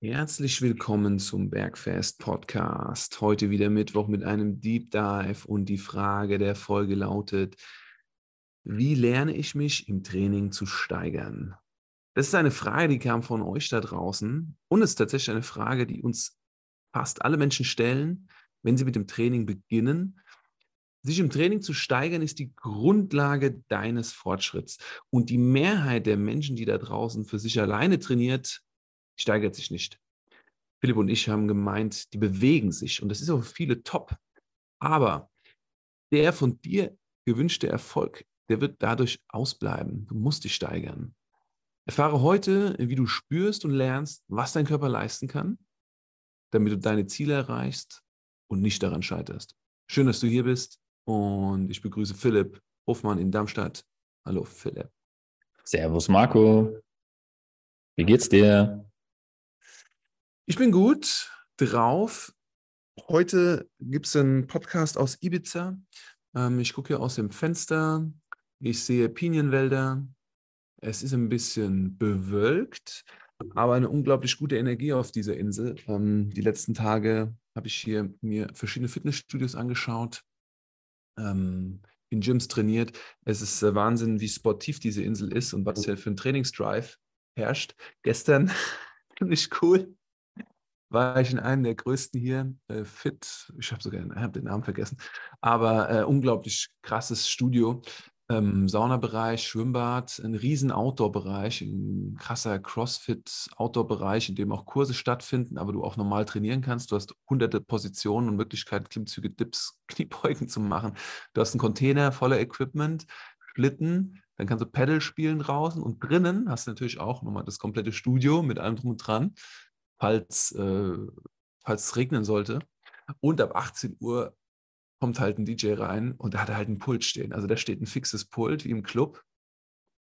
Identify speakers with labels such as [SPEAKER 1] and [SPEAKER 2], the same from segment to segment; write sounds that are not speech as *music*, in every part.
[SPEAKER 1] Herzlich willkommen zum Bergfest Podcast. Heute wieder Mittwoch mit einem Deep Dive und die Frage der Folge lautet, wie lerne ich mich im Training zu steigern? Das ist eine Frage, die kam von euch da draußen und ist tatsächlich eine Frage, die uns fast alle Menschen stellen, wenn sie mit dem Training beginnen. Sich im Training zu steigern ist die Grundlage deines Fortschritts und die Mehrheit der Menschen, die da draußen für sich alleine trainiert, steigert sich nicht. Philipp und ich haben gemeint, die bewegen sich und das ist auch für viele top. Aber der von dir gewünschte Erfolg, der wird dadurch ausbleiben. Du musst dich steigern. Erfahre heute, wie du spürst und lernst, was dein Körper leisten kann, damit du deine Ziele erreichst und nicht daran scheiterst. Schön, dass du hier bist und ich begrüße Philipp Hofmann in Darmstadt. Hallo Philipp.
[SPEAKER 2] Servus Marco. Wie geht's dir?
[SPEAKER 1] Ich bin gut drauf. Heute gibt es einen Podcast aus Ibiza. Ähm, ich gucke hier aus dem Fenster. Ich sehe Pinienwälder. Es ist ein bisschen bewölkt, aber eine unglaublich gute Energie auf dieser Insel. Ähm, die letzten Tage habe ich hier mir verschiedene Fitnessstudios angeschaut, ähm, in Gyms trainiert. Es ist äh, Wahnsinn, wie sportiv diese Insel ist und was hier für ein Trainingsdrive herrscht. Gestern, *laughs* finde ich cool, war ich in einem der größten hier, äh, Fit, ich habe sogar hab den Namen vergessen, aber äh, unglaublich krasses Studio. Ähm, Saunabereich, Schwimmbad, ein riesen Outdoor-Bereich, ein krasser Crossfit-Outdoor-Bereich, in dem auch Kurse stattfinden, aber du auch normal trainieren kannst. Du hast hunderte Positionen und Möglichkeiten, Klimmzüge, Dips, *laughs* Kniebeugen zu machen. Du hast einen Container voller Equipment, Schlitten, dann kannst du Pedal spielen draußen und drinnen hast du natürlich auch nochmal das komplette Studio mit allem drum und dran falls, äh, falls es regnen sollte. Und ab 18 Uhr kommt halt ein DJ rein und da hat er halt ein Pult stehen. Also da steht ein fixes Pult wie im Club.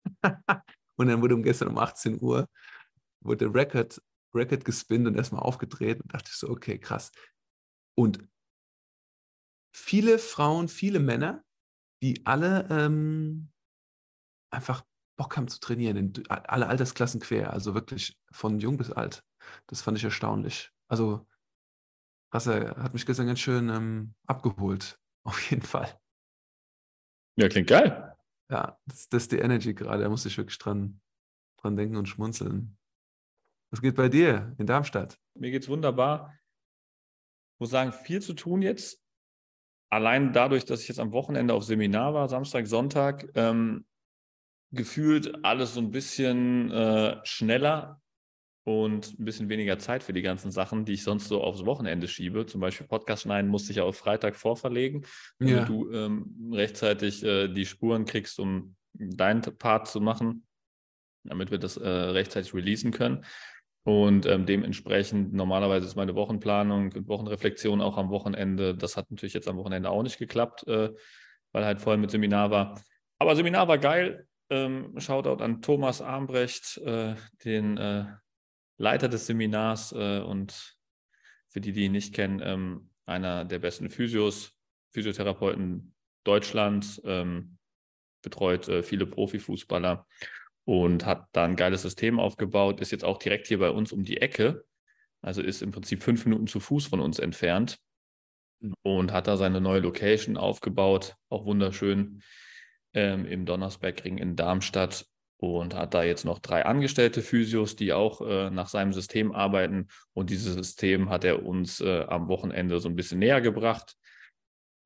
[SPEAKER 1] *laughs* und dann wurde um gestern um 18 Uhr wurde der Record, Record gespinnt und erstmal aufgedreht und dachte ich so, okay, krass. Und viele Frauen, viele Männer, die alle ähm, einfach Bock haben zu trainieren, in alle Altersklassen quer, also wirklich von jung bis alt. Das fand ich erstaunlich. Also, krass, er hat mich gestern ganz schön ähm, abgeholt, *laughs* auf jeden Fall.
[SPEAKER 2] Ja, klingt geil.
[SPEAKER 1] Ja, das, das ist die Energy gerade, da muss ich wirklich dran, dran denken und schmunzeln. Was geht bei dir in Darmstadt?
[SPEAKER 2] Mir geht's wunderbar. Ich muss sagen, viel zu tun jetzt. Allein dadurch, dass ich jetzt am Wochenende auf Seminar war, Samstag, Sonntag, ähm, gefühlt alles so ein bisschen äh, schneller und ein bisschen weniger Zeit für die ganzen Sachen, die ich sonst so aufs Wochenende schiebe. Zum Beispiel Podcast schneiden musste ich ja auf Freitag vorverlegen, damit ja. du ähm, rechtzeitig äh, die Spuren kriegst, um deinen Part zu machen, damit wir das äh, rechtzeitig releasen können. Und ähm, dementsprechend, normalerweise ist meine Wochenplanung und Wochenreflexion auch am Wochenende. Das hat natürlich jetzt am Wochenende auch nicht geklappt, äh, weil halt voll mit Seminar war. Aber Seminar war geil. Ähm, Shoutout an Thomas Armbrecht, äh, den äh, Leiter des Seminars äh, und für die, die ihn nicht kennen, ähm, einer der besten Physios, Physiotherapeuten Deutschlands, ähm, betreut äh, viele Profifußballer und hat da ein geiles System aufgebaut, ist jetzt auch direkt hier bei uns um die Ecke, also ist im Prinzip fünf Minuten zu Fuß von uns entfernt und hat da seine neue Location aufgebaut, auch wunderschön ähm, im Donnersbergring in Darmstadt und hat da jetzt noch drei angestellte Physios, die auch äh, nach seinem System arbeiten. Und dieses System hat er uns äh, am Wochenende so ein bisschen näher gebracht.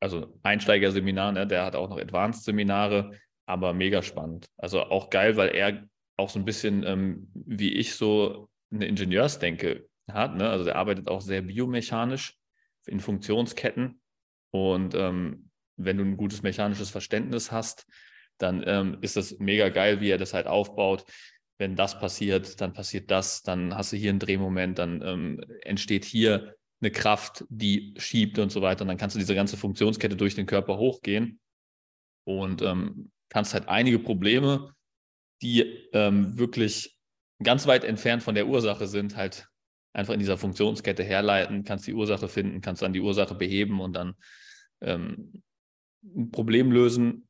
[SPEAKER 2] Also Einsteigerseminar, ne? der hat auch noch Advanced-Seminare, aber mega spannend. Also auch geil, weil er auch so ein bisschen ähm, wie ich so eine Ingenieursdenke hat. Ne? Also der arbeitet auch sehr biomechanisch in Funktionsketten. Und ähm, wenn du ein gutes mechanisches Verständnis hast, dann ähm, ist das mega geil, wie er das halt aufbaut. Wenn das passiert, dann passiert das, dann hast du hier einen Drehmoment, dann ähm, entsteht hier eine Kraft, die schiebt und so weiter. Und dann kannst du diese ganze Funktionskette durch den Körper hochgehen und ähm, kannst halt einige Probleme, die ähm, wirklich ganz weit entfernt von der Ursache sind, halt einfach in dieser Funktionskette herleiten, kannst die Ursache finden, kannst dann die Ursache beheben und dann ähm, ein Problem lösen,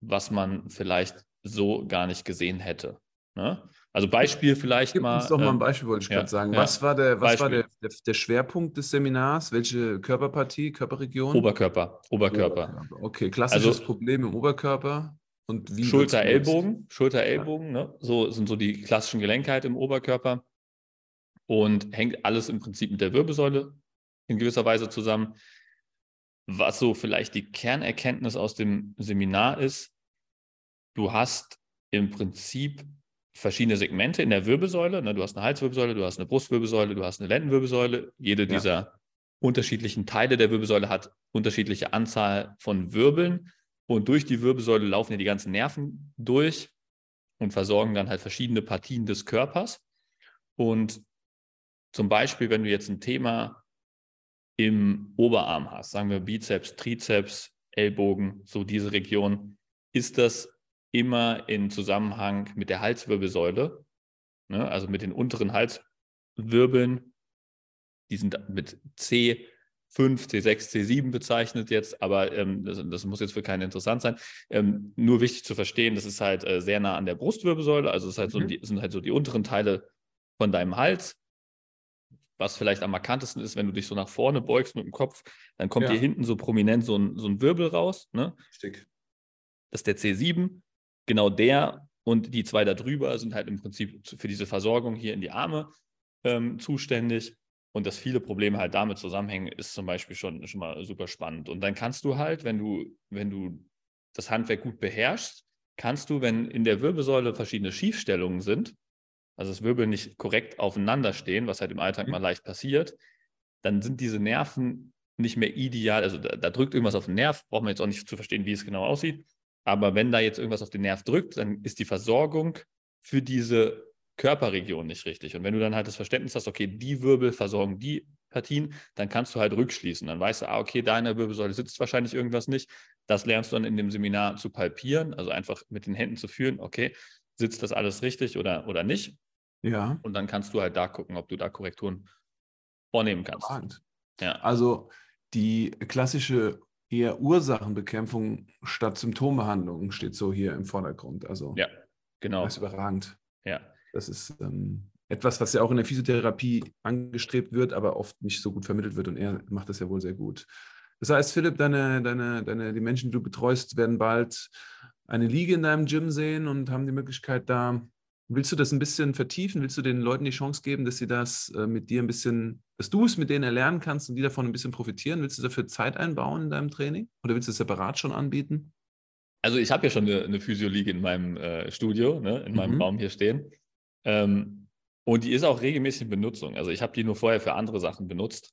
[SPEAKER 2] was man vielleicht so gar nicht gesehen hätte. Ne? Also Beispiel vielleicht
[SPEAKER 1] Gib
[SPEAKER 2] mal.
[SPEAKER 1] uns doch mal ein
[SPEAKER 2] ähm,
[SPEAKER 1] Beispiel, wollte ich
[SPEAKER 2] ja,
[SPEAKER 1] gerade sagen.
[SPEAKER 2] ja.
[SPEAKER 1] Was war, der, was war der, der, der Schwerpunkt des Seminars? Welche Körperpartie, Körperregion?
[SPEAKER 2] Oberkörper, Oberkörper.
[SPEAKER 1] Okay, klassisches
[SPEAKER 2] Also-
[SPEAKER 1] Problem im Oberkörper. Und wie
[SPEAKER 2] Schulter? Ellbogen, Schulter, Ellbogen, ne? so sind so die klassischen Gelenkheit im Oberkörper und hängt alles im Prinzip mit der Wirbelsäule in gewisser Weise zusammen. Was so vielleicht die Kernerkenntnis aus dem Seminar ist, du hast im Prinzip verschiedene Segmente in der Wirbelsäule. Ne? Du hast eine Halswirbelsäule, du hast eine Brustwirbelsäule, du hast eine Lendenwirbelsäule. Jede
[SPEAKER 1] Ja.
[SPEAKER 2] dieser unterschiedlichen Teile der Wirbelsäule hat unterschiedliche Anzahl von Wirbeln. Und durch die Wirbelsäule laufen ja die ganzen Nerven durch und versorgen dann halt verschiedene Partien des Körpers. Und zum Beispiel, wenn du jetzt ein Thema im Oberarm hast, sagen wir Bizeps, Trizeps, Ellbogen, so diese Region, ist das immer in Zusammenhang mit der Halswirbelsäule, ne? also mit den unteren Halswirbeln. Die sind mit C5, C6, C7 bezeichnet jetzt, aber ähm, das, das muss jetzt für keinen interessant sein. Ähm, nur wichtig zu verstehen, das ist halt äh, sehr nah an der Brustwirbelsäule, also es halt so
[SPEAKER 1] Mhm.
[SPEAKER 2] die, sind halt so die unteren Teile von deinem Hals. Was vielleicht am markantesten ist, wenn du dich so nach vorne beugst mit dem Kopf, dann kommt
[SPEAKER 1] Ja.
[SPEAKER 2] hier hinten so prominent so ein, so ein Wirbel raus. Ne?
[SPEAKER 1] Richtig.
[SPEAKER 2] Das ist der C7. Genau der und die zwei da drüber sind halt im Prinzip für diese Versorgung hier in die Arme ähm, zuständig. Und dass viele Probleme halt damit zusammenhängen, ist zum Beispiel schon, schon mal super spannend. Und dann kannst du halt, wenn du, wenn du das Handwerk gut beherrschst, kannst du, wenn in der Wirbelsäule verschiedene Schiefstellungen sind, also das Wirbel nicht korrekt aufeinander stehen, was halt im Alltag
[SPEAKER 1] Mhm.
[SPEAKER 2] mal leicht passiert, dann sind diese Nerven nicht mehr ideal. Also da, da drückt irgendwas auf den Nerv, braucht man jetzt auch nicht zu verstehen, wie es genau aussieht. Aber wenn da jetzt irgendwas auf den Nerv drückt, dann ist die Versorgung für diese Körperregion nicht richtig. Und wenn du dann halt das Verständnis hast, okay, die Wirbel versorgen die Partien, dann kannst du halt rückschließen. Dann weißt du, ah, okay, da in der Wirbelsäule sitzt wahrscheinlich irgendwas nicht. Das lernst du dann in dem Seminar zu palpieren, also einfach mit den Händen zu fühlen, okay, sitzt das alles richtig oder, oder nicht?
[SPEAKER 1] Ja.
[SPEAKER 2] Und dann kannst du halt da gucken, ob du da Korrekturen vornehmen kannst. Ja,
[SPEAKER 1] Also die klassische eher Ursachenbekämpfung statt Symptombehandlung steht so hier im Vordergrund. Also
[SPEAKER 2] ja, genau.
[SPEAKER 1] das ist überragend.
[SPEAKER 2] Ja.
[SPEAKER 1] Das ist ähm, etwas, was ja auch in der Physiotherapie angestrebt wird, aber oft nicht so gut vermittelt wird und er macht das ja wohl sehr gut. Das heißt, Philipp, deine, deine, deine, die Menschen, die du betreust, werden bald eine Liege in deinem Gym sehen und haben die Möglichkeit da. Willst du das ein bisschen vertiefen? Willst du den Leuten die Chance geben, dass sie das äh, mit dir ein bisschen, dass du es mit denen erlernen kannst und die davon ein bisschen profitieren? Willst du dafür Zeit einbauen in deinem Training? Oder willst du es separat schon anbieten?
[SPEAKER 2] Also ich habe ja schon eine, eine Physioliege in meinem äh, Studio, ne, in meinem
[SPEAKER 1] Mhm.
[SPEAKER 2] Raum hier stehen. Ähm, und die ist auch regelmäßig in Benutzung. Also ich habe die nur vorher für andere Sachen benutzt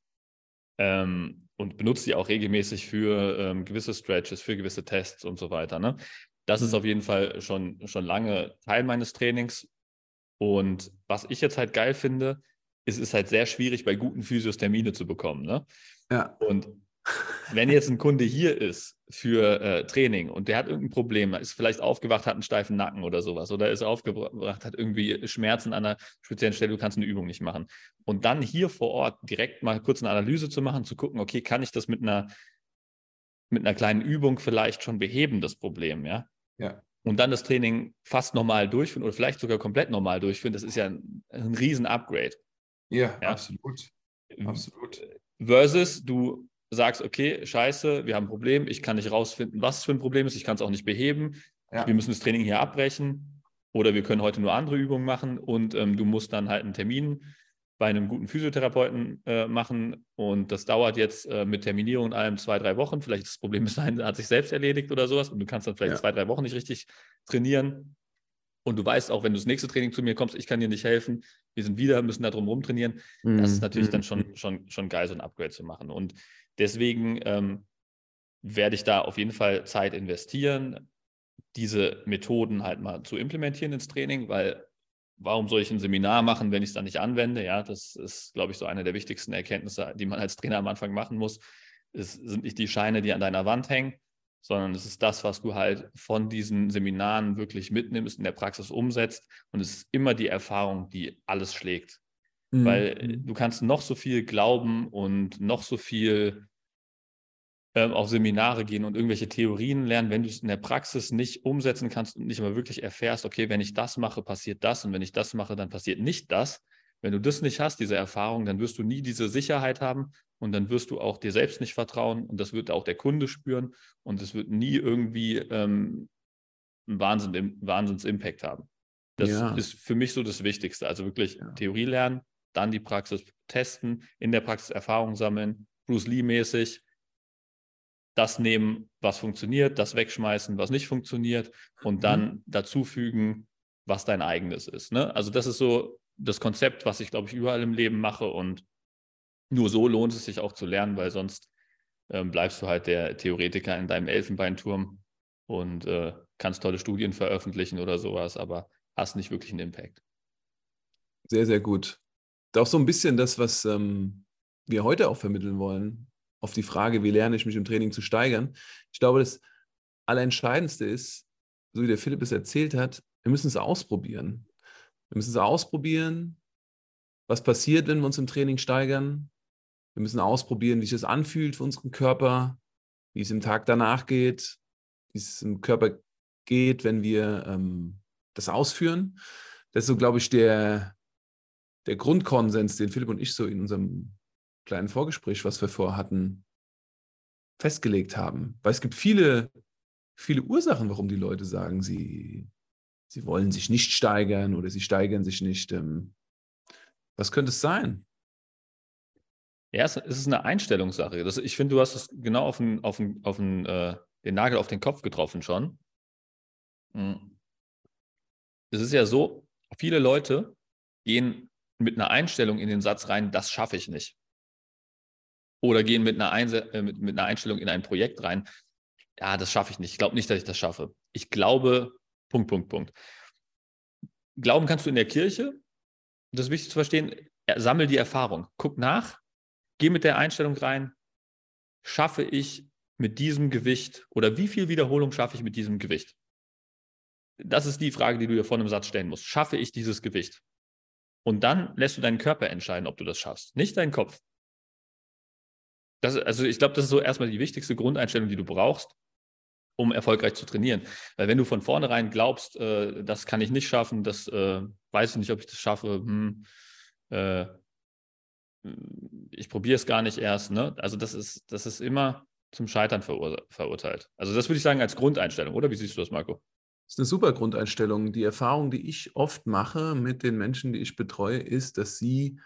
[SPEAKER 2] ähm, und benutze die auch regelmäßig für ähm, gewisse Stretches, für gewisse Tests und so weiter. Ne? Das ist
[SPEAKER 1] Mhm.
[SPEAKER 2] auf jeden Fall schon, schon lange Teil meines Trainings. Und was ich jetzt halt geil finde, ist es ist halt sehr schwierig, bei guten Physios Termine zu bekommen. Ne?
[SPEAKER 1] Ja.
[SPEAKER 2] Und *laughs* wenn jetzt ein Kunde hier ist für äh, Training und der hat irgendein Problem, ist vielleicht aufgewacht, hat einen steifen Nacken oder sowas, oder ist aufgewacht, hat irgendwie Schmerzen an einer speziellen Stelle, du kannst eine Übung nicht machen. Und dann hier vor Ort direkt mal kurz eine Analyse zu machen, zu gucken, okay, kann ich das mit einer, mit einer kleinen Übung vielleicht schon beheben, das Problem, ja?
[SPEAKER 1] Ja.
[SPEAKER 2] Und dann das Training fast normal durchführen oder vielleicht sogar komplett normal durchführen, das ist ja ein, ein riesen Upgrade.
[SPEAKER 1] Ja,
[SPEAKER 2] Ja.
[SPEAKER 1] absolut. Absolut.
[SPEAKER 2] Versus du sagst, okay, scheiße, wir haben ein Problem, ich kann nicht rausfinden, was es für ein Problem ist, ich kann es auch nicht beheben,
[SPEAKER 1] Ja.
[SPEAKER 2] wir müssen das Training hier abbrechen oder wir können heute nur andere Übungen machen und ähm, du musst dann halt einen Termin bei einem guten Physiotherapeuten äh, machen und das dauert jetzt äh, mit Terminierung und allem zwei, drei Wochen. Vielleicht ist das Problem dahin, hat sich selbst erledigt oder sowas und du kannst dann vielleicht
[SPEAKER 1] Ja.
[SPEAKER 2] zwei, drei Wochen nicht richtig trainieren. Und du weißt auch, wenn du das nächste Training zu mir kommst, ich kann dir nicht helfen, wir sind wieder, müssen da drum rumtrainieren. Das ist natürlich dann
[SPEAKER 1] Mhm.
[SPEAKER 2] schon, schon, schon geil, so ein Upgrade zu machen. Und deswegen ähm, werde ich da auf jeden Fall Zeit investieren, diese Methoden halt mal zu implementieren ins Training, weil warum soll ich ein Seminar machen, wenn ich es dann nicht anwende? Ja, das ist, glaube ich, so eine der wichtigsten Erkenntnisse, die man als Trainer am Anfang machen muss. Es sind nicht die Scheine, die an deiner Wand hängen, sondern es ist das, was du halt von diesen Seminaren wirklich mitnimmst, in der Praxis umsetzt. Und es ist immer die Erfahrung, die alles schlägt.
[SPEAKER 1] Mhm.
[SPEAKER 2] Weil äh, du kannst noch so viel glauben und noch so viel ähm, auf Seminare gehen und irgendwelche Theorien lernen, wenn du es in der Praxis nicht umsetzen kannst und nicht mal wirklich erfährst, okay, wenn ich das mache, passiert das und wenn ich das mache, dann passiert nicht das. Wenn du das nicht hast, diese Erfahrung, dann wirst du nie diese Sicherheit haben und dann wirst du auch dir selbst nicht vertrauen und das wird auch der Kunde spüren und es wird nie irgendwie ähm, einen Wahnsinn, Wahnsinns-Impact haben. Das ja. ist für mich so das Wichtigste. Also wirklich ja. Theorie lernen, dann die Praxis testen, in der Praxis Erfahrung sammeln, Bruce Lee-mäßig, das nehmen, was funktioniert, das wegschmeißen, was nicht funktioniert und dann mhm. dazufügen, was dein eigenes ist. Ne? Also das ist so das Konzept, was ich, glaube ich, überall im Leben mache und nur so lohnt es sich auch zu lernen, weil sonst ähm, bleibst du halt der Theoretiker in deinem Elfenbeinturm und äh, kannst tolle Studien veröffentlichen oder sowas, aber hast nicht wirklich einen Impact.
[SPEAKER 1] Sehr, sehr gut. Auch so ein bisschen das, was ähm, wir heute auch vermitteln wollen, auf die Frage, wie lerne ich mich im Training zu steigern. Ich glaube, das Allerentscheidendste ist, so wie der Philipp es erzählt hat, wir müssen es ausprobieren. Wir müssen es ausprobieren, was passiert, wenn wir uns im Training steigern. Wir müssen ausprobieren, wie sich das anfühlt für unseren Körper, wie es im Tag danach geht, wie es im Körper geht, wenn wir ähm, das ausführen. Das ist so, glaube ich, der, der Grundkonsens, den Philipp und ich so in unserem kleinen Vorgespräch, was wir vorhatten, festgelegt haben. Weil es gibt viele, viele Ursachen, warum die Leute sagen, sie, sie wollen sich nicht steigern oder sie steigern sich nicht. Ähm, was könnte es sein?
[SPEAKER 2] Ja, es ist eine Einstellungssache. Das, ich finde, du hast es genau auf den, auf den, auf den, äh, den Nagel auf den Kopf getroffen schon. Hm. Es ist ja so, viele Leute gehen mit einer Einstellung in den Satz rein, das schaffe ich nicht. Oder gehen mit einer, Einse äh, mit, mit einer Einstellung in ein Projekt rein, ja, das schaffe ich nicht. Ich glaube nicht, dass ich das schaffe. Ich glaube, Punkt, Punkt, Punkt. Glauben kannst du in der Kirche. Das ist wichtig zu verstehen. Sammel die Erfahrung. Guck nach. Geh mit der Einstellung rein. Schaffe ich mit diesem Gewicht oder wie viel Wiederholung schaffe ich mit diesem Gewicht? Das ist die Frage, die du dir vor einem Satz stellen musst. Schaffe ich dieses Gewicht? Und dann lässt du deinen Körper entscheiden, ob du das schaffst, nicht deinen Kopf. Das, also ich glaube, das ist so erstmal die wichtigste Grundeinstellung, die du brauchst, um erfolgreich zu trainieren. Weil wenn du von vornherein glaubst, äh, das kann ich nicht schaffen, das äh, weiß ich nicht, ob ich das schaffe, hm, äh, ich probiere es gar nicht erst. Ne? Also das ist, das ist immer zum Scheitern verur verurteilt. Also das würde ich sagen als Grundeinstellung, oder? Wie siehst du das, Marco?
[SPEAKER 1] Das ist eine super Grundeinstellung. Die Erfahrung, die ich oft mache mit den Menschen, die ich betreue, ist, dass sie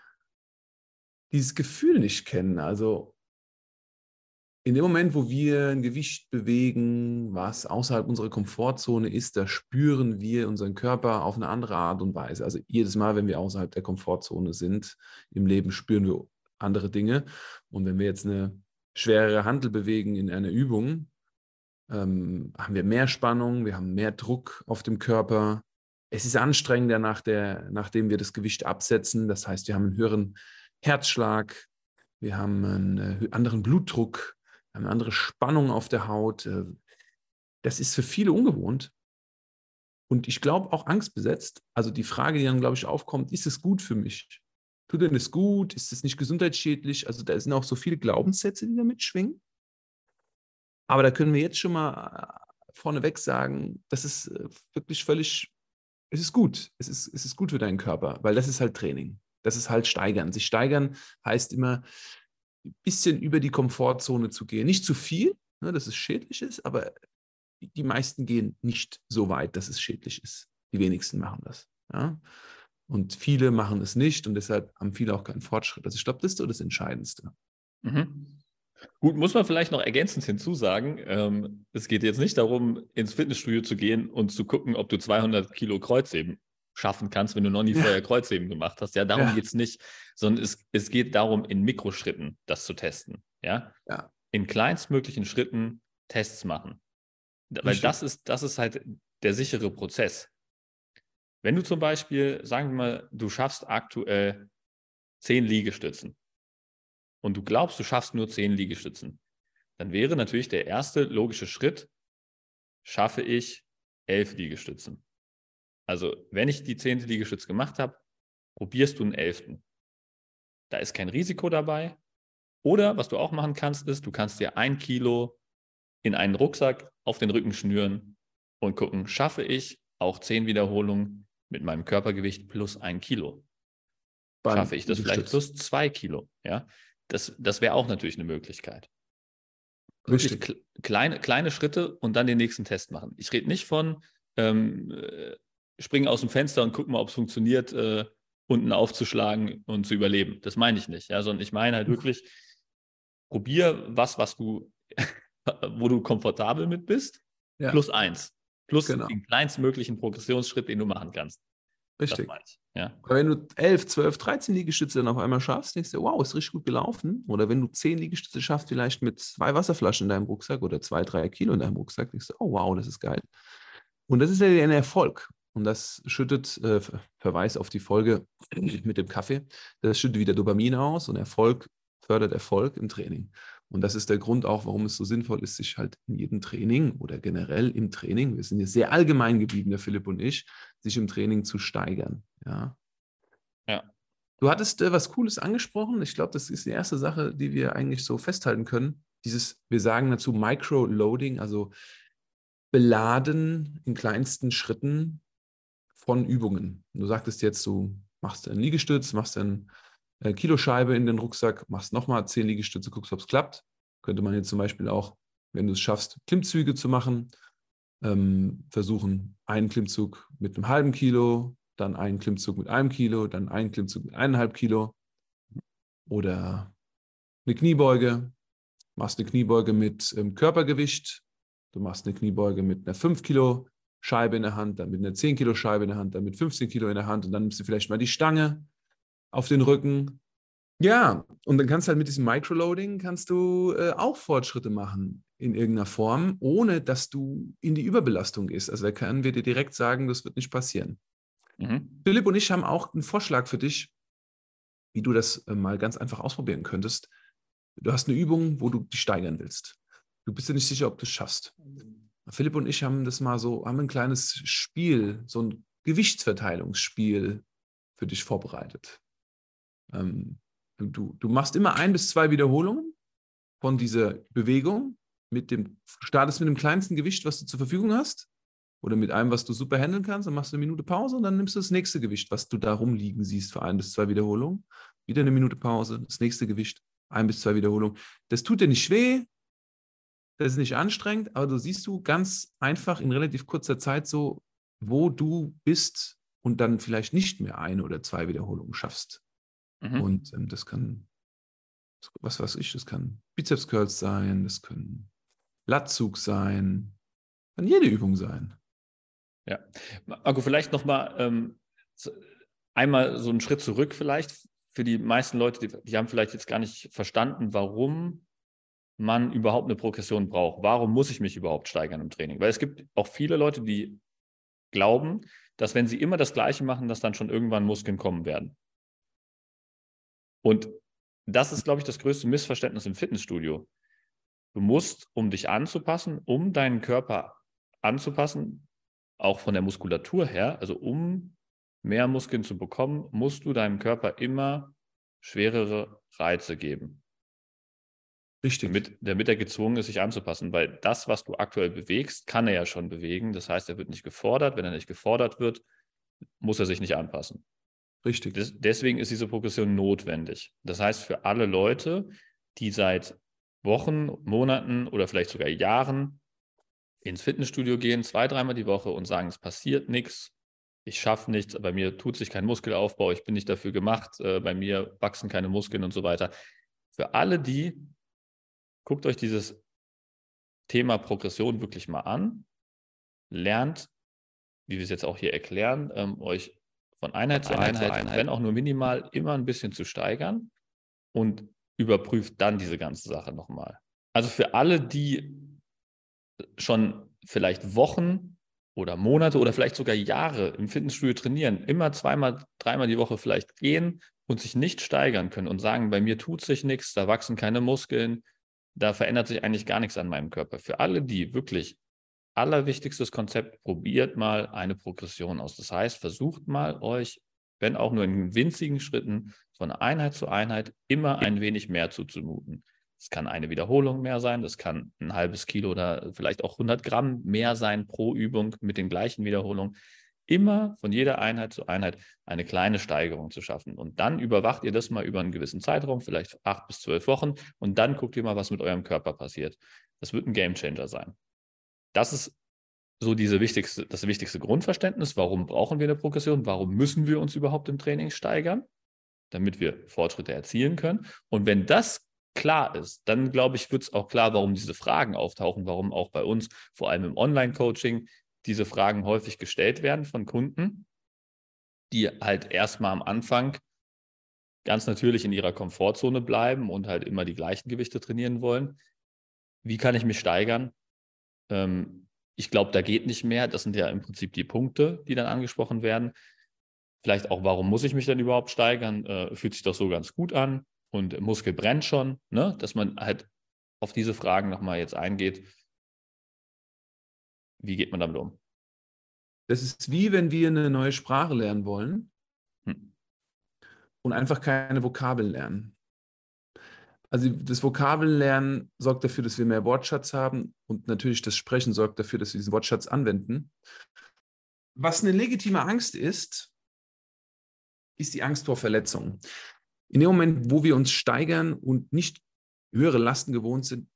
[SPEAKER 1] dieses Gefühl nicht kennen. Also in dem Moment, wo wir ein Gewicht bewegen, was außerhalb unserer Komfortzone ist, da spüren wir unseren Körper auf eine andere Art und Weise. Also jedes Mal, wenn wir außerhalb der Komfortzone sind im Leben, spüren wir andere Dinge. Und wenn wir jetzt eine schwerere Handel bewegen in einer Übung, ähm, haben wir mehr Spannung, wir haben mehr Druck auf dem Körper. Es ist anstrengender, nach der, nachdem wir das Gewicht absetzen. Das heißt, wir haben einen höheren Herzschlag, wir haben einen äh, anderen Blutdruck, haben eine andere Spannung auf der Haut. Äh, das ist für viele ungewohnt. Und ich glaube auch angstbesetzt. Also die Frage, die dann, glaube ich, aufkommt, ist es gut für mich? Tut denn es gut? Ist es nicht gesundheitsschädlich? Also da sind auch so viele Glaubenssätze, die da mitschwingen. Aber da können wir jetzt schon mal äh, vorneweg sagen, das ist äh, wirklich völlig, es ist gut. Es ist, es ist gut für deinen Körper, weil das ist halt Training. Das ist halt steigern. Sich steigern heißt immer, ein bisschen über die Komfortzone zu gehen. Nicht zu viel, ne, dass es schädlich ist, aber die meisten gehen nicht so weit, dass es schädlich ist. Die wenigsten machen das. Ja? Und viele machen es nicht und deshalb haben viele auch keinen Fortschritt. Also ich glaube, das ist so das Entscheidendste.
[SPEAKER 2] Mhm. Gut, muss man vielleicht noch ergänzend hinzusagen, ähm, es geht jetzt nicht darum, ins Fitnessstudio zu gehen und zu gucken, ob du 200 Kilo Kreuzheben schaffen kannst, wenn du noch nie ja. vorher Kreuzheben gemacht hast. Ja, darum ja. geht es nicht, sondern es, es geht darum, in Mikroschritten das zu testen. Ja,
[SPEAKER 1] ja.
[SPEAKER 2] in kleinstmöglichen Schritten Tests machen. Weil das ist, das ist halt der sichere Prozess. Wenn du zum Beispiel, sagen wir mal, du schaffst aktuell 10 Liegestützen und du glaubst, du schaffst nur zehn Liegestützen, dann wäre natürlich der erste logische Schritt, schaffe ich elf Liegestützen. Also wenn ich die zehnte Liegestütze gemacht habe, probierst du einen elften. Da ist kein Risiko dabei. Oder was du auch machen kannst, ist, du kannst dir ein Kilo in einen Rucksack auf den Rücken schnüren und gucken, schaffe ich auch zehn Wiederholungen mit meinem Körpergewicht plus ein Kilo? Schaffe ich das vielleicht plus zwei Kilo? Ja, das, das wäre auch natürlich eine Möglichkeit. Richtig. kleine, kleine Schritte und dann den nächsten Test machen. Ich rede nicht von ähm, äh, springen aus dem Fenster und gucken mal, ob es funktioniert, äh, unten aufzuschlagen und zu überleben. Das meine ich nicht, ja, sondern ich meine halt wirklich, probier was, was du, *laughs* wo du komfortabel mit bist, ja. plus eins. Plus genau. den kleinstmöglichen Progressionsschritt, den du machen kannst.
[SPEAKER 1] Richtig. Ja. wenn du 11, 12, 13 Liegestütze dann auf einmal schaffst, denkst du, wow, ist richtig gut gelaufen. Oder wenn du 10 Liegestütze schaffst, vielleicht mit zwei Wasserflaschen in deinem Rucksack oder zwei, drei Kilo in deinem Rucksack, denkst du, oh wow, das ist geil. Und das ist ja ein Erfolg. Und das schüttet, äh, Verweis auf die Folge *clears throat* mit dem Kaffee, das schüttet wieder Dopamin aus und Erfolg fördert Erfolg im Training. Und das ist der Grund auch, warum es so sinnvoll ist, sich halt in jedem Training oder generell im Training, wir sind hier sehr allgemein geblieben, der Philipp und ich, sich im Training zu steigern. Ja.
[SPEAKER 2] ja.
[SPEAKER 1] Du hattest äh, was Cooles angesprochen. Ich glaube, das ist die erste Sache, die wir eigentlich so festhalten können. Dieses, wir sagen dazu Micro-Loading, also beladen in kleinsten Schritten von Übungen. Du sagtest jetzt, du machst einen Liegestütz, machst eine äh, Kiloscheibe in den Rucksack, machst nochmal zehn Liegestütze, guckst, ob es klappt. Könnte man jetzt zum Beispiel auch, wenn du es schaffst, Klimmzüge zu machen, ähm, versuchen, einen Klimmzug mit einem halben Kilo, dann einen Klimmzug mit einem Kilo, dann einen Klimmzug mit eineinhalb Kilo oder eine Kniebeuge, machst eine Kniebeuge mit ähm, Körpergewicht, du machst eine Kniebeuge mit einer 5 Kilo Scheibe in der Hand, dann mit einer 10 Kilo Scheibe in der Hand, dann mit 15 Kilo in der Hand und dann nimmst du vielleicht mal die Stange auf den Rücken. Ja, und dann kannst du halt mit diesem Microloading kannst du äh, auch Fortschritte machen in irgendeiner Form, ohne dass du in die Überbelastung gehst. Also da können wir dir direkt sagen, das wird nicht passieren. Mhm. Philipp und ich haben auch einen Vorschlag für dich, wie du das äh, mal ganz einfach ausprobieren könntest. Du hast eine Übung, wo du dich steigern willst. Du bist dir nicht sicher, ob du es schaffst. Philipp und ich haben das mal so, haben ein kleines Spiel, so ein Gewichtsverteilungsspiel für dich vorbereitet. Ähm, du, du machst immer ein bis zwei Wiederholungen von dieser Bewegung mit dem, startest mit dem kleinsten Gewicht, was du zur Verfügung hast, oder mit einem, was du super handeln kannst, dann machst du eine Minute Pause und dann nimmst du das nächste Gewicht, was du da rumliegen siehst für ein bis zwei Wiederholungen. Wieder eine Minute Pause, das nächste Gewicht, ein bis zwei Wiederholungen. Das tut dir nicht weh, das ist nicht anstrengend, aber du siehst du ganz einfach in relativ kurzer Zeit so, wo du bist und dann vielleicht nicht mehr eine oder zwei Wiederholungen schaffst. Mhm. Und ähm, das kann, was weiß ich, das kann Bizeps Curls sein, das können Latzug sein, kann jede Übung sein.
[SPEAKER 2] Ja, Marco, vielleicht nochmal ähm, einmal so einen Schritt zurück vielleicht für die meisten Leute, die, die haben vielleicht jetzt gar nicht verstanden, warum man überhaupt eine Progression braucht. Warum muss ich mich überhaupt steigern im Training? Weil es gibt auch viele Leute, die glauben, dass wenn sie immer das Gleiche machen, dass dann schon irgendwann Muskeln kommen werden. Und das ist, glaube ich, das größte Missverständnis im Fitnessstudio. Du musst, um dich anzupassen, um deinen Körper anzupassen, auch von der Muskulatur her, also um mehr Muskeln zu bekommen, musst du deinem Körper immer schwerere Reize geben. Richtig. Damit, damit er gezwungen ist, sich anzupassen, weil das, was du aktuell bewegst, kann er ja schon bewegen. Das heißt, er wird nicht gefordert. Wenn er nicht gefordert wird, muss er sich nicht anpassen.
[SPEAKER 1] Richtig.
[SPEAKER 2] Des, deswegen ist diese Progression notwendig. Das heißt, für alle Leute, die seit Wochen, Monaten oder vielleicht sogar Jahren ins Fitnessstudio gehen, zwei, dreimal die Woche und sagen, es passiert nichts, ich schaffe nichts, bei mir tut sich kein Muskelaufbau, ich bin nicht dafür gemacht, äh, bei mir wachsen keine Muskeln und so weiter. Für alle die, Guckt euch dieses Thema Progression wirklich mal an. Lernt, wie wir es jetzt auch hier erklären, ähm, euch von Einheit zu Einheit, Einheit, Einheit, wenn auch nur minimal, immer ein bisschen zu steigern und überprüft dann diese ganze Sache nochmal. Also für alle, die schon vielleicht Wochen oder Monate oder vielleicht sogar Jahre im Fitnessstudio trainieren, immer zweimal, dreimal die Woche vielleicht gehen und sich nicht steigern können und sagen, bei mir tut sich nichts, da wachsen keine Muskeln, da verändert sich eigentlich gar nichts an meinem Körper. Für alle, die wirklich allerwichtigstes Konzept, probiert mal eine Progression aus. Das heißt, versucht mal euch wenn auch nur in winzigen Schritten, von Einheit zu Einheit immer ein wenig mehr zuzumuten. Es kann eine Wiederholung mehr sein, das kann ein halbes Kilo oder vielleicht auch 100 Gramm mehr sein pro Übung mit den gleichen Wiederholungen. Immer von jeder Einheit zu Einheit eine kleine Steigerung zu schaffen. Und dann überwacht ihr das mal über einen gewissen Zeitraum, vielleicht acht bis zwölf Wochen, und dann guckt ihr mal, was mit eurem Körper passiert. Das wird ein Gamechanger sein. Das ist so diese wichtigste, das wichtigste Grundverständnis. Warum brauchen wir eine Progression? Warum müssen wir uns überhaupt im Training steigern? Damit wir Fortschritte erzielen können. Und wenn das klar ist, dann glaube ich, wird es auch klar, warum diese Fragen auftauchen, warum auch bei uns, vor allem im Online-Coaching, diese Fragen häufig gestellt werden von Kunden, die halt erstmal am Anfang ganz natürlich in ihrer Komfortzone bleiben und halt immer die gleichen Gewichte trainieren wollen. Wie kann ich mich steigern? Ähm, ich glaube, da geht nicht mehr. Das sind ja im Prinzip die Punkte, die dann angesprochen werden. Vielleicht auch, warum muss ich mich denn überhaupt steigern? Äh, fühlt sich doch so ganz gut an und Muskel brennt schon, ne? dass man halt auf diese Fragen nochmal jetzt eingeht. Wie geht man damit um?
[SPEAKER 1] Das ist wie wenn wir eine neue Sprache lernen wollen hm. und einfach keine Vokabeln lernen. Also das Vokabellernen sorgt dafür, dass wir mehr Wortschatz haben und natürlich das Sprechen sorgt dafür, dass wir diesen Wortschatz anwenden. Was eine legitime Angst ist, ist die Angst vor Verletzungen. In dem Moment, wo wir uns steigern und nicht höhere Lasten gewohnt sind,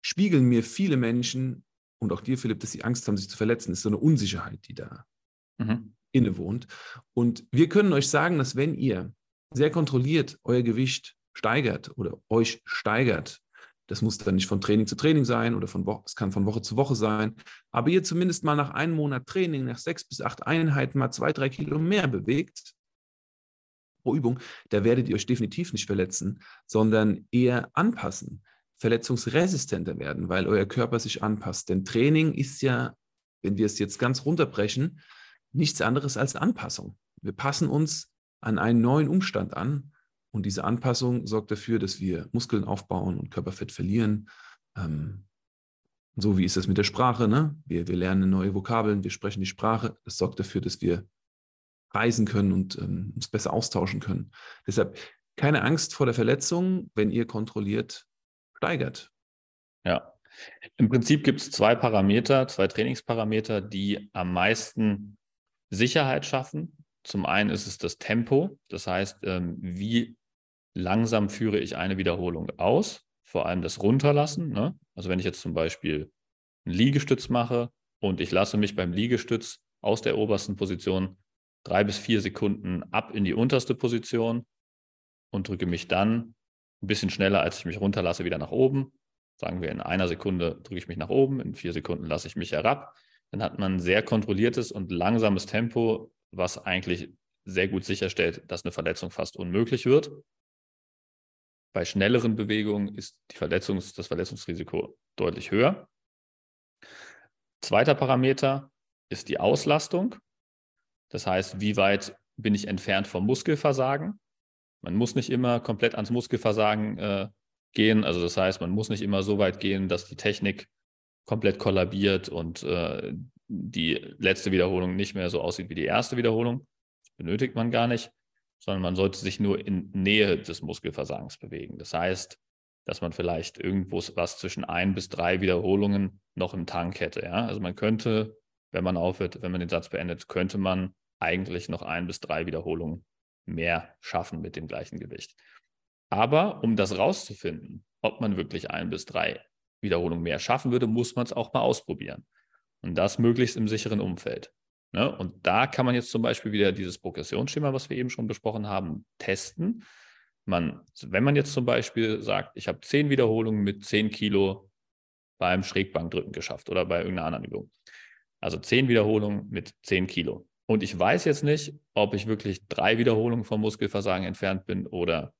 [SPEAKER 1] spiegeln mir viele Menschen und auch dir, Philipp, dass sie Angst haben, sich zu verletzen. Das ist so eine Unsicherheit, die da mhm. innewohnt. Und wir können euch sagen, dass wenn ihr sehr kontrolliert euer Gewicht steigert oder euch steigert, das muss dann nicht von Training zu Training sein oder von Woche, es kann von Woche zu Woche sein, aber ihr zumindest mal nach einem Monat Training, nach sechs bis acht Einheiten mal zwei, drei Kilo mehr bewegt, pro Übung, da werdet ihr euch definitiv nicht verletzen, sondern eher anpassen, verletzungsresistenter werden, weil euer Körper sich anpasst. Denn Training ist ja, wenn wir es jetzt ganz runterbrechen, nichts anderes als Anpassung. Wir passen uns an einen neuen Umstand an und diese Anpassung sorgt dafür, dass wir Muskeln aufbauen und Körperfett verlieren. Ähm, so wie ist das mit der Sprache. Ne? Wir, wir lernen neue Vokabeln, wir sprechen die Sprache. Das sorgt dafür, dass wir reisen können und ähm, uns besser austauschen können. Deshalb keine Angst vor der Verletzung, wenn ihr kontrolliert steigert.
[SPEAKER 2] Ja, im Prinzip gibt es zwei Parameter, zwei Trainingsparameter, die am meisten Sicherheit schaffen. Zum einen ist es das Tempo, das heißt, ähm, wie langsam führe ich eine Wiederholung aus, vor allem das Runterlassen. Ne? Also wenn ich jetzt zum Beispiel einen Liegestütz mache und ich lasse mich beim Liegestütz aus der obersten Position drei bis vier Sekunden ab in die unterste Position und drücke mich dann ein bisschen schneller, als ich mich runterlasse, wieder nach oben. Sagen wir, in einer Sekunde drücke ich mich nach oben, in vier Sekunden lasse ich mich herab. Dann hat man ein sehr kontrolliertes und langsames Tempo, was eigentlich sehr gut sicherstellt, dass eine Verletzung fast unmöglich wird. Bei schnelleren Bewegungen ist Verletzungs-, das Verletzungsrisiko deutlich höher. Zweiter Parameter ist die Auslastung. Das heißt, wie weit bin ich entfernt vom Muskelversagen? Man muss nicht immer komplett ans Muskelversagen äh, gehen. Also das heißt, man muss nicht immer so weit gehen, dass die Technik komplett kollabiert und äh, die letzte Wiederholung nicht mehr so aussieht wie die erste Wiederholung. Das benötigt man gar nicht, sondern man sollte sich nur in Nähe des Muskelversagens bewegen. Das heißt, dass man vielleicht irgendwo was zwischen ein bis drei Wiederholungen noch im Tank hätte. Ja? Also man könnte, wenn man aufhört, wenn man den Satz beendet, könnte man eigentlich noch ein bis drei Wiederholungen mehr schaffen mit dem gleichen Gewicht. Aber um das rauszufinden, ob man wirklich ein bis drei Wiederholungen mehr schaffen würde, muss man es auch mal ausprobieren. Und das möglichst im sicheren Umfeld. Ne? Und da kann man jetzt zum Beispiel wieder dieses Progressionsschema, was wir eben schon besprochen haben, testen. Man, wenn man jetzt zum Beispiel sagt, ich habe zehn Wiederholungen mit zehn Kilo beim Schrägbankdrücken geschafft oder bei irgendeiner anderen Übung. Also zehn Wiederholungen mit zehn Kilo. Und ich weiß jetzt nicht, ob ich wirklich drei Wiederholungen vom Muskelversagen entfernt bin oder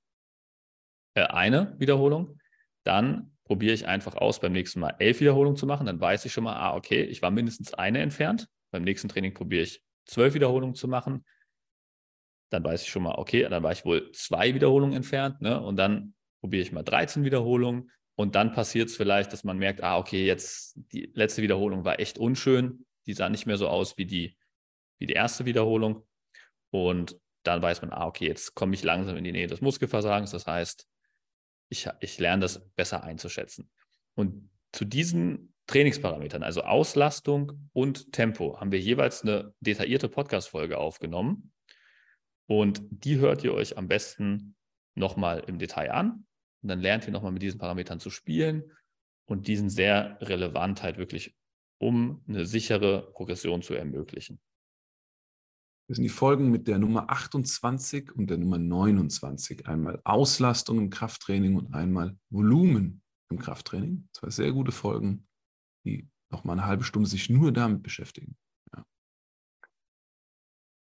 [SPEAKER 2] äh, eine Wiederholung. Dann probiere ich einfach aus, beim nächsten Mal elf Wiederholungen zu machen. Dann weiß ich schon mal, ah, okay, ich war mindestens eine entfernt. Beim nächsten Training probiere ich zwölf Wiederholungen zu machen. Dann weiß ich schon mal, okay, dann war ich wohl zwei Wiederholungen entfernt. Ne? Und dann probiere ich mal 13 Wiederholungen. Und dann passiert es vielleicht, dass man merkt, ah, okay, jetzt die letzte Wiederholung war echt unschön. Die sah nicht mehr so aus wie die wie die erste Wiederholung. Und dann weiß man, ah, okay, jetzt komme ich langsam in die Nähe des Muskelversagens. Das heißt, ich, ich lerne das besser einzuschätzen. Und zu diesen Trainingsparametern, also Auslastung und Tempo, haben wir jeweils eine detaillierte Podcast-Folge aufgenommen. Und die hört ihr euch am besten nochmal im Detail an. Und dann lernt ihr nochmal mit diesen Parametern zu spielen. Und die sind sehr relevant halt wirklich, um eine sichere Progression zu ermöglichen.
[SPEAKER 1] Das sind die Folgen mit der Nummer 28 und der Nummer 29. Einmal Auslastung im Krafttraining und einmal Volumen im Krafttraining. Zwei sehr gute Folgen, die nochmal eine halbe Stunde sich nur damit beschäftigen. Ja.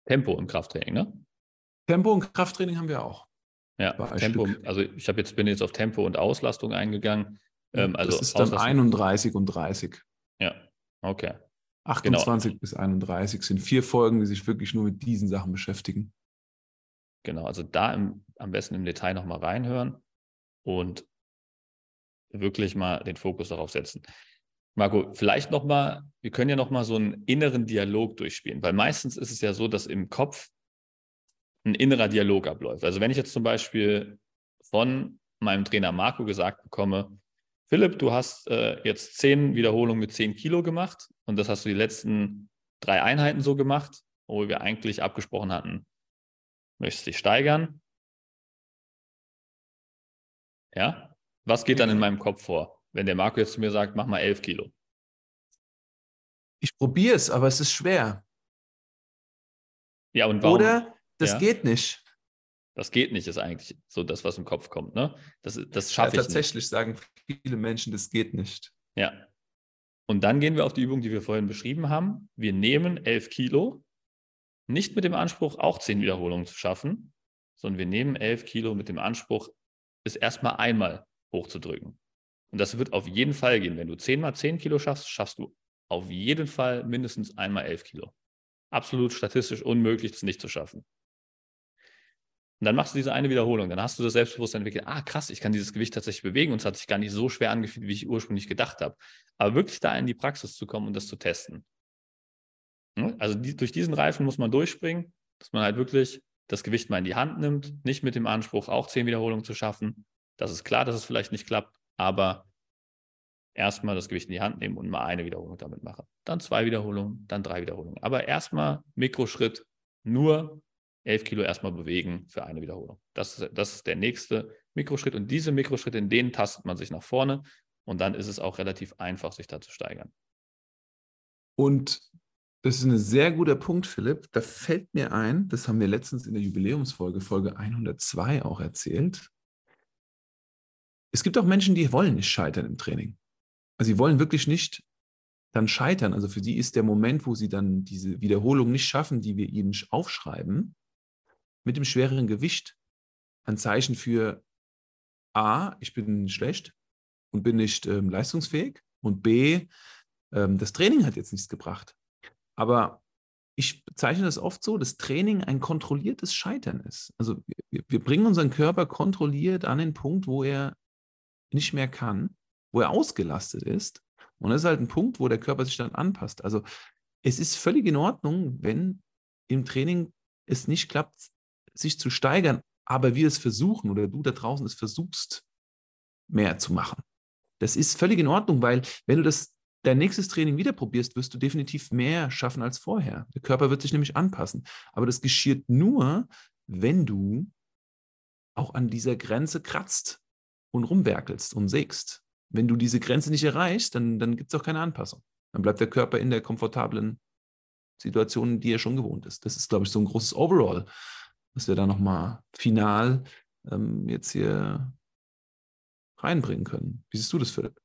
[SPEAKER 2] Tempo im Krafttraining, ne?
[SPEAKER 1] Tempo im Krafttraining haben wir auch.
[SPEAKER 2] Ja, Tempo, Stück. also ich habe jetzt bin jetzt auf Tempo und Auslastung eingegangen.
[SPEAKER 1] Ähm, also das ist dann 31 und 30.
[SPEAKER 2] Ja, okay.
[SPEAKER 1] 28 genau. bis 31 sind vier Folgen, die sich wirklich nur mit diesen Sachen beschäftigen.
[SPEAKER 2] Genau, also da im, am besten im Detail nochmal reinhören und wirklich mal den Fokus darauf setzen. Marco, vielleicht nochmal, wir können ja nochmal so einen inneren Dialog durchspielen, weil meistens ist es ja so, dass im Kopf ein innerer Dialog abläuft. Also wenn ich jetzt zum Beispiel von meinem Trainer Marco gesagt bekomme, Philipp, du hast äh, jetzt zehn Wiederholungen mit zehn Kilo gemacht und das hast du die letzten drei Einheiten so gemacht, wo wir eigentlich abgesprochen hatten, möchtest dich steigern. Ja? Was geht dann in meinem Kopf vor, wenn der Marco jetzt zu mir sagt, mach mal elf Kilo?
[SPEAKER 1] Ich probiere es, aber es ist schwer.
[SPEAKER 2] Ja, und warum?
[SPEAKER 1] Oder das ja? geht nicht.
[SPEAKER 2] Das geht nicht, ist eigentlich so das, was im Kopf kommt. Ne? Das, das schaffe
[SPEAKER 1] ja,
[SPEAKER 2] ich
[SPEAKER 1] tatsächlich nicht. sagen viele Menschen, das geht nicht.
[SPEAKER 2] Ja. Und dann gehen wir auf die Übung, die wir vorhin beschrieben haben. Wir nehmen 11 Kilo, nicht mit dem Anspruch, auch 10 Wiederholungen zu schaffen, sondern wir nehmen 11 Kilo mit dem Anspruch, es erstmal einmal hochzudrücken. Und das wird auf jeden Fall gehen. Wenn du 10 mal 10 Kilo schaffst, schaffst du auf jeden Fall mindestens einmal 11 Kilo. Absolut statistisch unmöglich, das nicht zu schaffen. Und dann machst du diese eine Wiederholung. Dann hast du das Selbstbewusstsein entwickelt, ah krass, ich kann dieses Gewicht tatsächlich bewegen und es hat sich gar nicht so schwer angefühlt, wie ich ursprünglich gedacht habe. Aber wirklich da in die Praxis zu kommen und das zu testen. Also die, durch diesen Reifen muss man durchspringen, dass man halt wirklich das Gewicht mal in die Hand nimmt, nicht mit dem Anspruch, auch zehn Wiederholungen zu schaffen. Das ist klar, dass es vielleicht nicht klappt, aber erstmal das Gewicht in die Hand nehmen und mal eine Wiederholung damit machen. Dann zwei Wiederholungen, dann drei Wiederholungen. Aber erstmal Mikroschritt, nur 11 Kilo erstmal bewegen für eine Wiederholung. Das, das ist der nächste Mikroschritt. Und diese Mikroschritte, in denen tastet man sich nach vorne. Und dann ist es auch relativ einfach, sich da zu steigern.
[SPEAKER 1] Und das ist ein sehr guter Punkt, Philipp. Da fällt mir ein, das haben wir letztens in der Jubiläumsfolge, Folge 102 auch erzählt. Es gibt auch Menschen, die wollen nicht scheitern im Training. Also sie wollen wirklich nicht dann scheitern. Also für sie ist der Moment, wo sie dann diese Wiederholung nicht schaffen, die wir ihnen aufschreiben, mit dem schwereren Gewicht ein Zeichen für A, ich bin schlecht und bin nicht ähm, leistungsfähig und B, ähm, das Training hat jetzt nichts gebracht. Aber ich bezeichne das oft so, dass Training ein kontrolliertes Scheitern ist. Also wir, wir bringen unseren Körper kontrolliert an den Punkt, wo er nicht mehr kann, wo er ausgelastet ist. Und das ist halt ein Punkt, wo der Körper sich dann anpasst. Also es ist völlig in Ordnung, wenn im Training es nicht klappt, sich zu steigern, aber wir es versuchen oder du da draußen es versuchst, mehr zu machen. Das ist völlig in Ordnung, weil wenn du das dein nächstes Training wieder probierst, wirst du definitiv mehr schaffen als vorher. Der Körper wird sich nämlich anpassen. Aber das geschieht nur, wenn du auch an dieser Grenze kratzt und rumwerkelst und sägst. Wenn du diese Grenze nicht erreichst, dann, dann gibt es auch keine Anpassung. Dann bleibt der Körper in der komfortablen Situation, die er schon gewohnt ist. Das ist, glaube ich, so ein großes Overall was wir da nochmal final ähm, jetzt hier reinbringen können. Wie siehst du das, Philipp?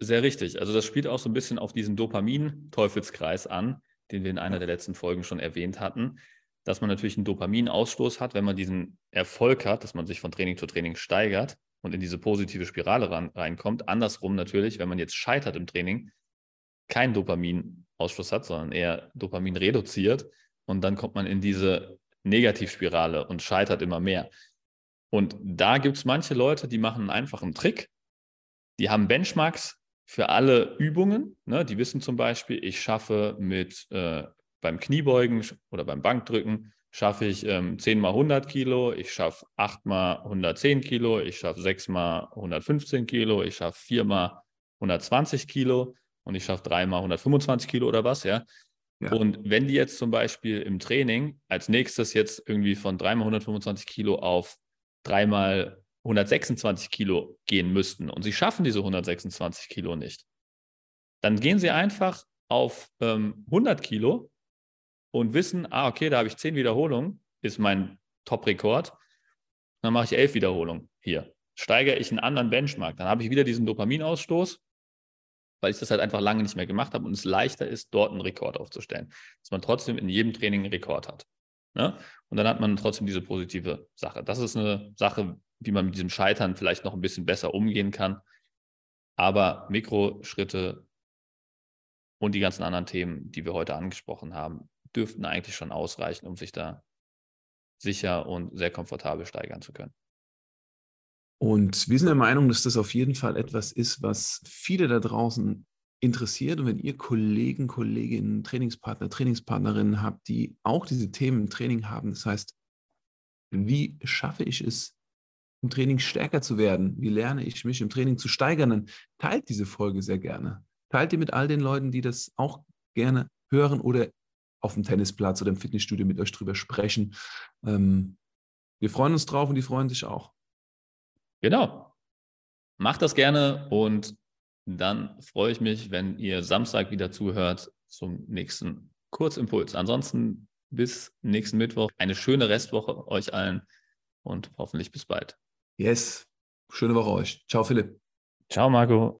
[SPEAKER 2] Sehr richtig. Also das spielt auch so ein bisschen auf diesen Dopamin-Teufelskreis an, den wir in einer der letzten Folgen schon erwähnt hatten, dass man natürlich einen Dopaminausstoß hat, wenn man diesen Erfolg hat, dass man sich von Training zu Training steigert und in diese positive Spirale ran, reinkommt. Andersrum natürlich, wenn man jetzt scheitert im Training, keinen Dopaminausstoß hat, sondern eher Dopamin reduziert und dann kommt man in diese Negativspirale und scheitert immer mehr. Und da gibt es manche Leute, die machen einen einfachen Trick. Die haben Benchmarks für alle Übungen. Ne? Die wissen zum Beispiel, ich schaffe mit äh, beim Kniebeugen oder beim Bankdrücken, schaffe ich ähm, 10 mal 100 Kilo, ich schaffe 8 mal 110 Kilo, ich schaffe 6 mal 115 Kilo, ich schaffe 4 mal 120 Kilo und ich schaffe 3 mal 125 Kilo oder was, ja. Ja. Und wenn die jetzt zum Beispiel im Training als nächstes jetzt irgendwie von 3 mal 125 Kilo auf 3 mal 126 Kilo gehen müssten und sie schaffen diese 126 Kilo nicht, dann gehen sie einfach auf ähm, 100 Kilo und wissen, ah, okay, da habe ich 10 Wiederholungen, ist mein Top-Rekord. Dann mache ich 11 Wiederholungen hier. Steigere ich einen anderen Benchmark, dann habe ich wieder diesen Dopaminausstoß, weil ich das halt einfach lange nicht mehr gemacht habe und es leichter ist, dort einen Rekord aufzustellen. Dass man trotzdem in jedem Training einen Rekord hat. Ne? Und dann hat man trotzdem diese positive Sache. Das ist eine Sache, wie man mit diesem Scheitern vielleicht noch ein bisschen besser umgehen kann. Aber Mikroschritte und die ganzen anderen Themen, die wir heute angesprochen haben, dürften eigentlich schon ausreichen, um sich da sicher und sehr komfortabel steigern zu können.
[SPEAKER 1] Und wir sind der Meinung, dass das auf jeden Fall etwas ist, was viele da draußen interessiert. Und wenn ihr Kollegen, Kolleginnen, Trainingspartner, Trainingspartnerinnen habt, die auch diese Themen im Training haben, das heißt, wie schaffe ich es, im Training stärker zu werden? Wie lerne ich mich im Training zu steigern? Dann teilt diese Folge sehr gerne. Teilt ihr mit all den Leuten, die das auch gerne hören oder auf dem Tennisplatz oder im Fitnessstudio mit euch drüber sprechen. Ähm, wir freuen uns drauf und die freuen sich auch.
[SPEAKER 2] Genau. Macht das gerne und dann freue ich mich, wenn ihr Samstag wieder zuhört zum nächsten Kurzimpuls. Ansonsten bis nächsten Mittwoch. Eine schöne Restwoche euch allen und hoffentlich bis bald.
[SPEAKER 1] Yes. Schöne Woche euch. Ciao, Philipp.
[SPEAKER 2] Ciao, Marco.